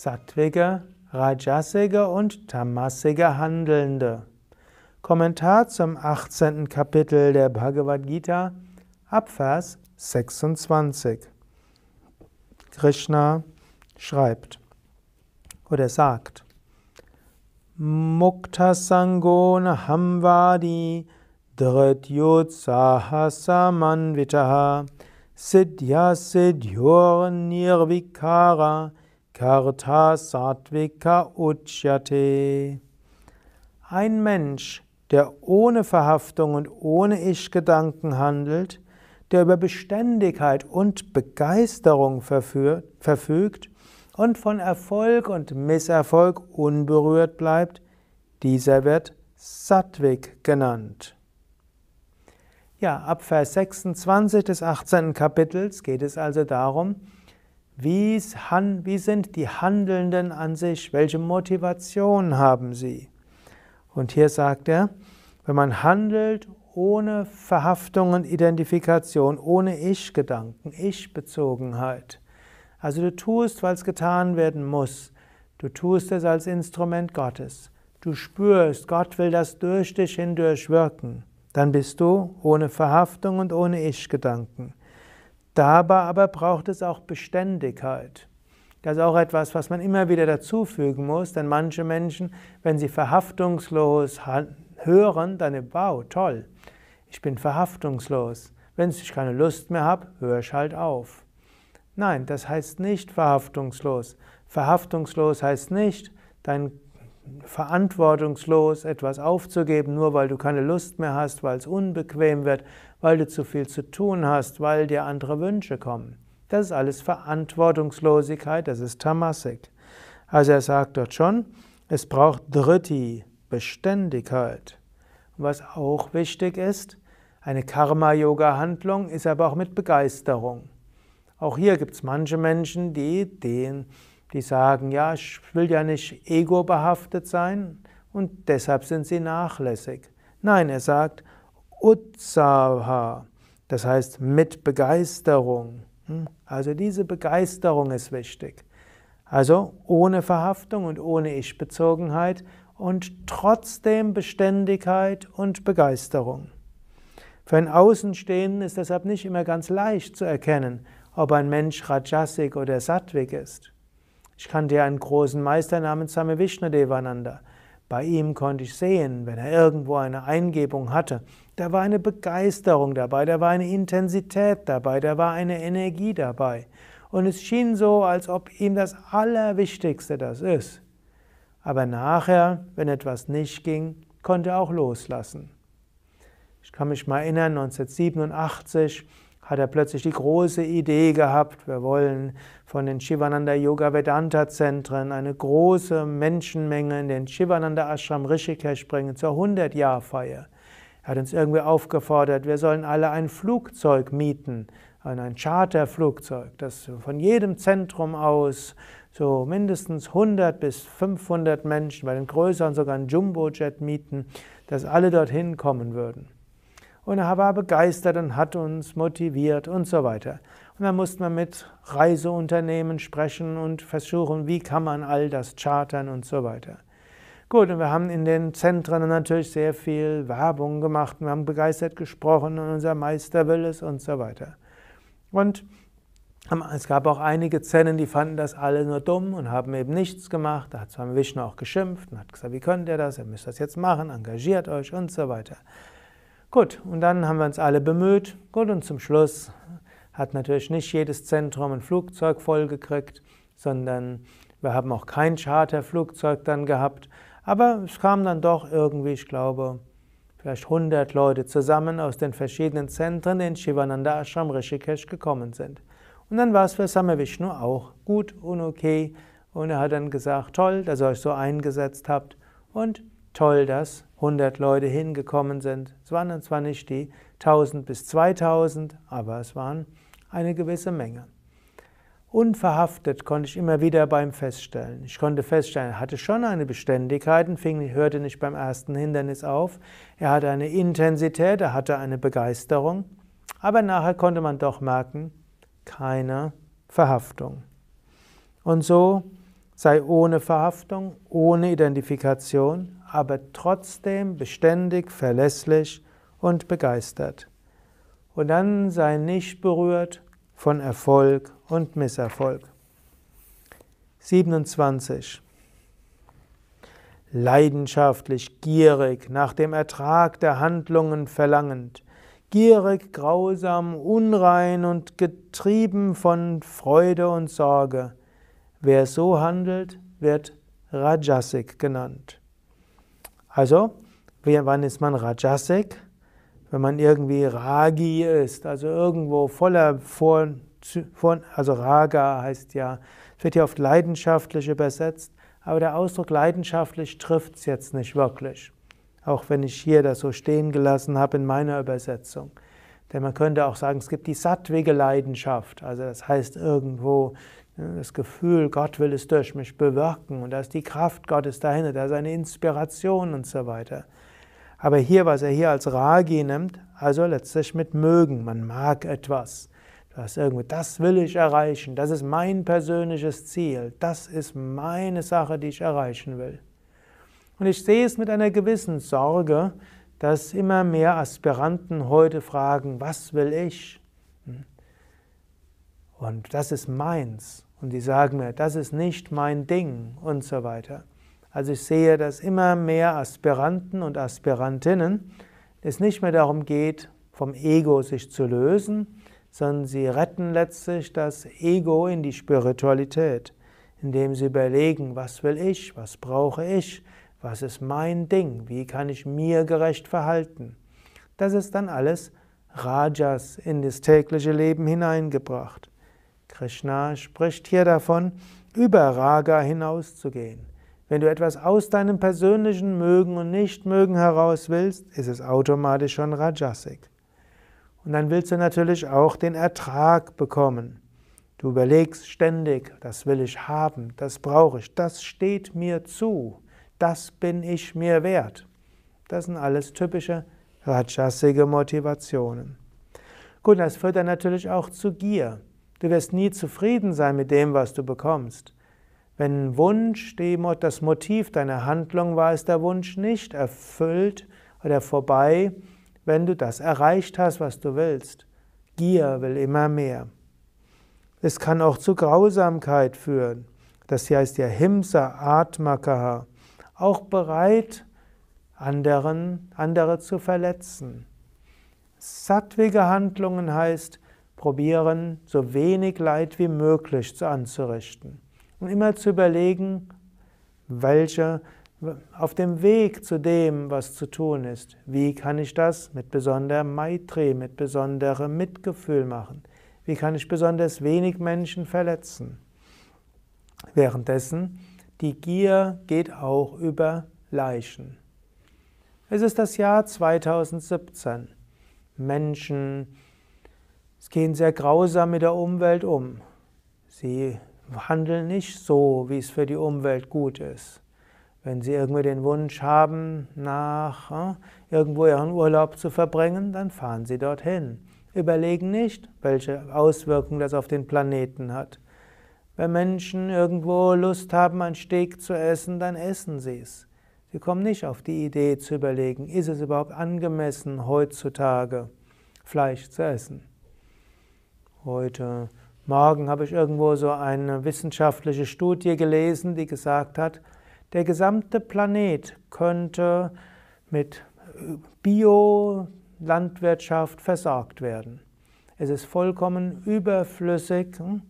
sattwige, rajasige und tamasige Handelnde. Kommentar zum 18. Kapitel der Bhagavad Gita, Abvers 26. Krishna schreibt oder sagt, Mukta Sango Nahamvadi Dhrityotsaha Samanvitaha Siddhya Siddhyor Nirvikara Karta Satvika Uchyate. Ein Mensch, der ohne Verhaftung und ohne Ich-Gedanken handelt, der über Beständigkeit und Begeisterung verfügt und von Erfolg und Misserfolg unberührt bleibt, dieser wird Sattvik genannt. Ja, ab Vers 26 des 18. Kapitels geht es also darum, wie, sind die Handelnden an sich? Welche Motivation haben sie? Und hier sagt er, wenn man handelt ohne Verhaftung und Identifikation, ohne Ich-Gedanken, Ich-Bezogenheit. Also du tust, weil es getan werden muss. Du tust es als Instrument Gottes. Du spürst, Gott will das durch dich hindurch wirken. Dann bist du ohne Verhaftung und ohne Ich-Gedanken. Dabei aber braucht es auch Beständigkeit. Das ist auch etwas, was man immer wieder dazufügen muss, denn manche Menschen, wenn sie verhaftungslos hören, dann, wow, toll, ich bin verhaftungslos. Wenn ich keine Lust mehr habe, höre ich halt auf. Nein, das heißt nicht verhaftungslos. Verhaftungslos heißt nicht, dein verantwortungslos etwas aufzugeben, nur weil du keine Lust mehr hast, weil es unbequem wird, weil du zu viel zu tun hast, weil dir andere Wünsche kommen. Das ist alles Verantwortungslosigkeit, das ist Tamasik. Also er sagt dort schon, es braucht Dritti, Beständigkeit. Was auch wichtig ist, eine Karma-Yoga-Handlung ist aber auch mit Begeisterung. Auch hier gibt es manche Menschen, die den die sagen, ja, ich will ja nicht ego-behaftet sein und deshalb sind sie nachlässig. Nein, er sagt Utsaha, das heißt mit Begeisterung. Hm? Also diese Begeisterung ist wichtig. Also ohne Verhaftung und ohne Ich-Bezogenheit und trotzdem Beständigkeit und Begeisterung. Für einen Außenstehenden ist deshalb nicht immer ganz leicht zu erkennen, ob ein Mensch Rajasik oder Sattvik ist. Ich kannte ja einen großen Meister namens Same Vishnadevananda. Bei ihm konnte ich sehen, wenn er irgendwo eine Eingebung hatte, da war eine Begeisterung dabei, da war eine Intensität dabei, da war eine Energie dabei. Und es schien so, als ob ihm das Allerwichtigste das ist. Aber nachher, wenn etwas nicht ging, konnte er auch loslassen. Ich kann mich mal erinnern, 1987 hat er plötzlich die große Idee gehabt, wir wollen von den Shivananda Yoga Vedanta Zentren eine große Menschenmenge in den Shivananda Ashram Rishikesh bringen zur 100-Jahr-Feier. Er hat uns irgendwie aufgefordert, wir sollen alle ein Flugzeug mieten, ein Charterflugzeug, das von jedem Zentrum aus so mindestens 100 bis 500 Menschen, bei den größeren sogar ein Jumbojet mieten, dass alle dorthin kommen würden. Und er war begeistert und hat uns motiviert und so weiter. Und dann musste man mit Reiseunternehmen sprechen und versuchen, wie kann man all das chartern und so weiter. Gut, und wir haben in den Zentren natürlich sehr viel Werbung gemacht, wir haben begeistert gesprochen und unser Meister will es und so weiter. Und es gab auch einige Zellen, die fanden das alle nur dumm und haben eben nichts gemacht. Da hat Swami Vishnu auch geschimpft und hat gesagt, wie könnt ihr das, ihr müsst das jetzt machen, engagiert euch und so weiter. Gut, und dann haben wir uns alle bemüht. Gut, und zum Schluss hat natürlich nicht jedes Zentrum ein Flugzeug vollgekriegt, sondern wir haben auch kein Charterflugzeug dann gehabt. Aber es kamen dann doch irgendwie, ich glaube, vielleicht 100 Leute zusammen aus den verschiedenen Zentren, die in Shivananda Ashram Rishikesh gekommen sind. Und dann war es für Samavishnu auch gut und okay. Und er hat dann gesagt, toll, dass ihr euch so eingesetzt habt. Und toll, dass 100 Leute hingekommen sind. Es waren dann zwar nicht die 1000 bis 2000, aber es waren eine gewisse Menge. Unverhaftet konnte ich immer wieder beim Feststellen. Ich konnte feststellen, er hatte schon eine Beständigkeit und fing, hörte nicht beim ersten Hindernis auf. Er hatte eine Intensität, er hatte eine Begeisterung, aber nachher konnte man doch merken, keine Verhaftung. Und so sei ohne Verhaftung, ohne Identifikation, aber trotzdem beständig, verlässlich und begeistert. Und dann sei nicht berührt von Erfolg und Misserfolg. 27. Leidenschaftlich, gierig, nach dem Ertrag der Handlungen verlangend, gierig, grausam, unrein und getrieben von Freude und Sorge. Wer so handelt, wird Rajasik genannt. Also, wann ist man Rajasik? Wenn man irgendwie Ragi ist, also irgendwo voller Vor, also Raga heißt ja, wird ja oft leidenschaftlich übersetzt, aber der Ausdruck leidenschaftlich trifft es jetzt nicht wirklich. Auch wenn ich hier das so stehen gelassen habe in meiner Übersetzung. Denn man könnte auch sagen, es gibt die sattwige Leidenschaft. Also das heißt irgendwo das Gefühl, Gott will es durch mich bewirken und da ist die Kraft Gottes dahinter, da ist eine Inspiration und so weiter. Aber hier, was er hier als Ragi nimmt, also letztlich mit mögen. Man mag etwas. Du irgendwie, das will ich erreichen, das ist mein persönliches Ziel, das ist meine Sache, die ich erreichen will. Und ich sehe es mit einer gewissen Sorge, dass immer mehr Aspiranten heute fragen, was will ich? Hm? Und das ist meins. Und die sagen mir, das ist nicht mein Ding und so weiter. Also ich sehe, dass immer mehr Aspiranten und Aspirantinnen es nicht mehr darum geht, vom Ego sich zu lösen, sondern sie retten letztlich das Ego in die Spiritualität, indem sie überlegen, was will ich, was brauche ich, was ist mein Ding, wie kann ich mir gerecht verhalten. Das ist dann alles Rajas in das tägliche Leben hineingebracht. Krishna spricht hier davon, über Raga hinauszugehen. Wenn du etwas aus deinem persönlichen Mögen und Nichtmögen heraus willst, ist es automatisch schon Rajasik. Und dann willst du natürlich auch den Ertrag bekommen. Du überlegst ständig, das will ich haben, das brauche ich, das steht mir zu, das bin ich mir wert. Das sind alles typische rajasige Motivationen. Gut, das führt dann natürlich auch zu Gier. Du wirst nie zufrieden sein mit dem, was du bekommst. Wenn Wunsch das Motiv deiner Handlung war, ist der Wunsch nicht erfüllt oder vorbei, wenn du das erreicht hast, was du willst. Gier will immer mehr. Es kann auch zu Grausamkeit führen. Das heißt ja Himsa Atmakaha. Auch bereit, anderen, andere zu verletzen. Sattwige Handlungen heißt, probieren, so wenig Leid wie möglich anzurichten. Und immer zu überlegen, welche auf dem Weg zu dem, was zu tun ist, wie kann ich das mit besonderem Maitri, mit besonderem Mitgefühl machen? Wie kann ich besonders wenig Menschen verletzen? Währenddessen, die Gier geht auch über Leichen. Es ist das Jahr 2017. Menschen gehen sehr grausam mit der Umwelt um. Sie handeln nicht so, wie es für die Umwelt gut ist. Wenn Sie irgendwie den Wunsch haben, nach äh, irgendwo Ihren Urlaub zu verbringen, dann fahren Sie dorthin. Überlegen nicht, welche Auswirkungen das auf den Planeten hat. Wenn Menschen irgendwo Lust haben, ein Steak zu essen, dann essen sie es. Sie kommen nicht auf die Idee zu überlegen, ist es überhaupt angemessen, heutzutage Fleisch zu essen. Heute Morgen habe ich irgendwo so eine wissenschaftliche Studie gelesen, die gesagt hat, der gesamte Planet könnte mit Biolandwirtschaft versorgt werden. Es ist vollkommen überflüssig, hm,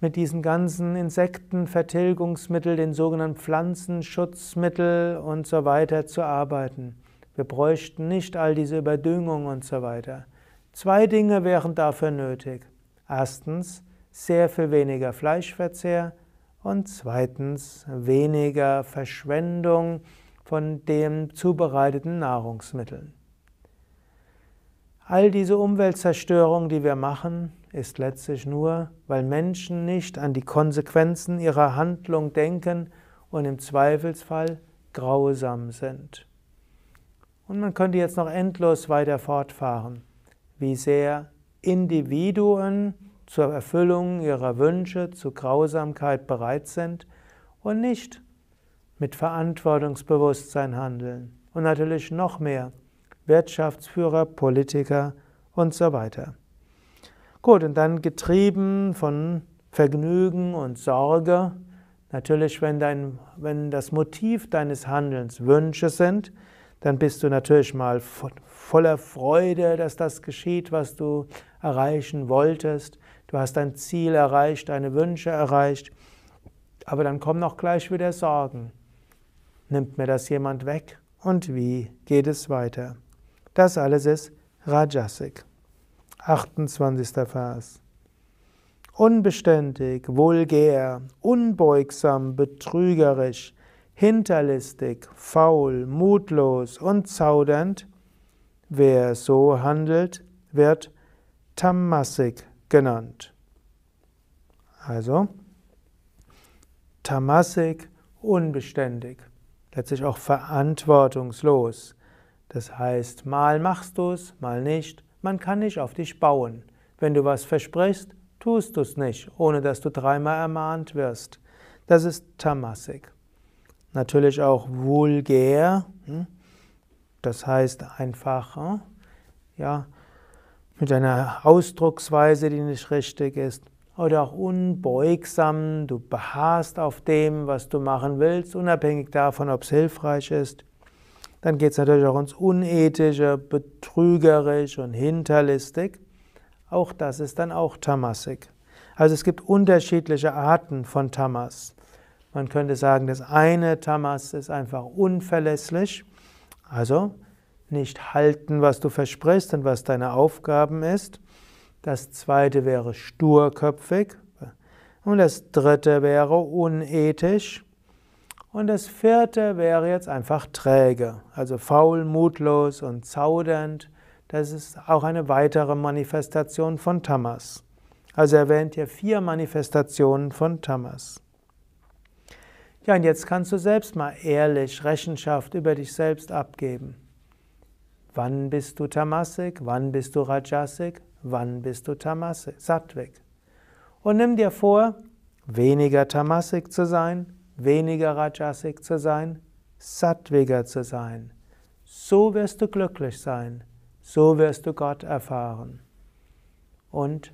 mit diesen ganzen Insektenvertilgungsmitteln, den sogenannten Pflanzenschutzmittel und so weiter zu arbeiten. Wir bräuchten nicht all diese Überdüngung und so weiter. Zwei Dinge wären dafür nötig. Erstens, sehr viel weniger Fleischverzehr und zweitens weniger Verschwendung von den zubereiteten Nahrungsmitteln. All diese Umweltzerstörung, die wir machen, ist letztlich nur, weil Menschen nicht an die Konsequenzen ihrer Handlung denken und im Zweifelsfall grausam sind. Und man könnte jetzt noch endlos weiter fortfahren, wie sehr Individuen zur Erfüllung ihrer Wünsche, zu Grausamkeit bereit sind und nicht mit Verantwortungsbewusstsein handeln. Und natürlich noch mehr Wirtschaftsführer, Politiker und so weiter. Gut, und dann getrieben von Vergnügen und Sorge, natürlich, wenn, dein, wenn das Motiv deines Handelns Wünsche sind, dann bist du natürlich mal voller Freude, dass das geschieht, was du erreichen wolltest. Du hast dein Ziel erreicht, deine Wünsche erreicht. Aber dann kommen auch gleich wieder Sorgen. Nimmt mir das jemand weg? Und wie geht es weiter? Das alles ist Rajasik. 28. Vers. Unbeständig, vulgär, unbeugsam, betrügerisch, hinterlistig, faul, mutlos und zaudernd, wer so handelt, wird Tamasik genannt. Also Tamasik, unbeständig, letztlich auch verantwortungslos. Das heißt, mal machst du es, mal nicht. Man kann nicht auf dich bauen. Wenn du was versprichst, tust du es nicht, ohne dass du dreimal ermahnt wirst. Das ist Tamasik. Natürlich auch vulgär. Hm? Das heißt einfach, hm? ja, mit einer Ausdrucksweise, die nicht richtig ist. Oder auch unbeugsam, du beharrst auf dem, was du machen willst, unabhängig davon, ob es hilfreich ist. Dann geht es natürlich auch ins Unethische, betrügerisch und hinterlistig. Auch das ist dann auch Tamasik. Also es gibt unterschiedliche Arten von Tamas. Man könnte sagen, das eine Tamas ist einfach unverlässlich, also nicht halten, was du versprichst und was deine Aufgaben ist. Das zweite wäre sturköpfig und das dritte wäre unethisch und das vierte wäre jetzt einfach träge, also faul, mutlos und zaudernd. Das ist auch eine weitere Manifestation von Tamas. Also erwähnt hier vier Manifestationen von Tamas. Ja, und jetzt kannst du selbst mal ehrlich Rechenschaft über dich selbst abgeben. Wann bist du Tamasik? Wann bist du Rajasik? Wann bist du Tamasik? Sattvik. Und nimm dir vor, weniger Tamasik zu sein, weniger Rajasik zu sein, Sattviger zu sein. So wirst du glücklich sein. So wirst du Gott erfahren. Und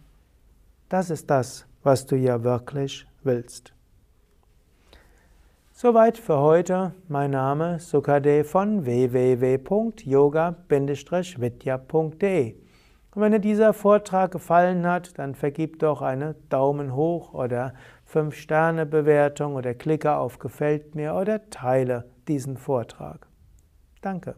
das ist das, was du ja wirklich willst. Soweit für heute. Mein Name Sukade von www.yoga-vidya.de. Und wenn dir dieser Vortrag gefallen hat, dann vergib doch eine Daumen hoch oder 5-Sterne-Bewertung oder klicke auf Gefällt mir oder teile diesen Vortrag. Danke.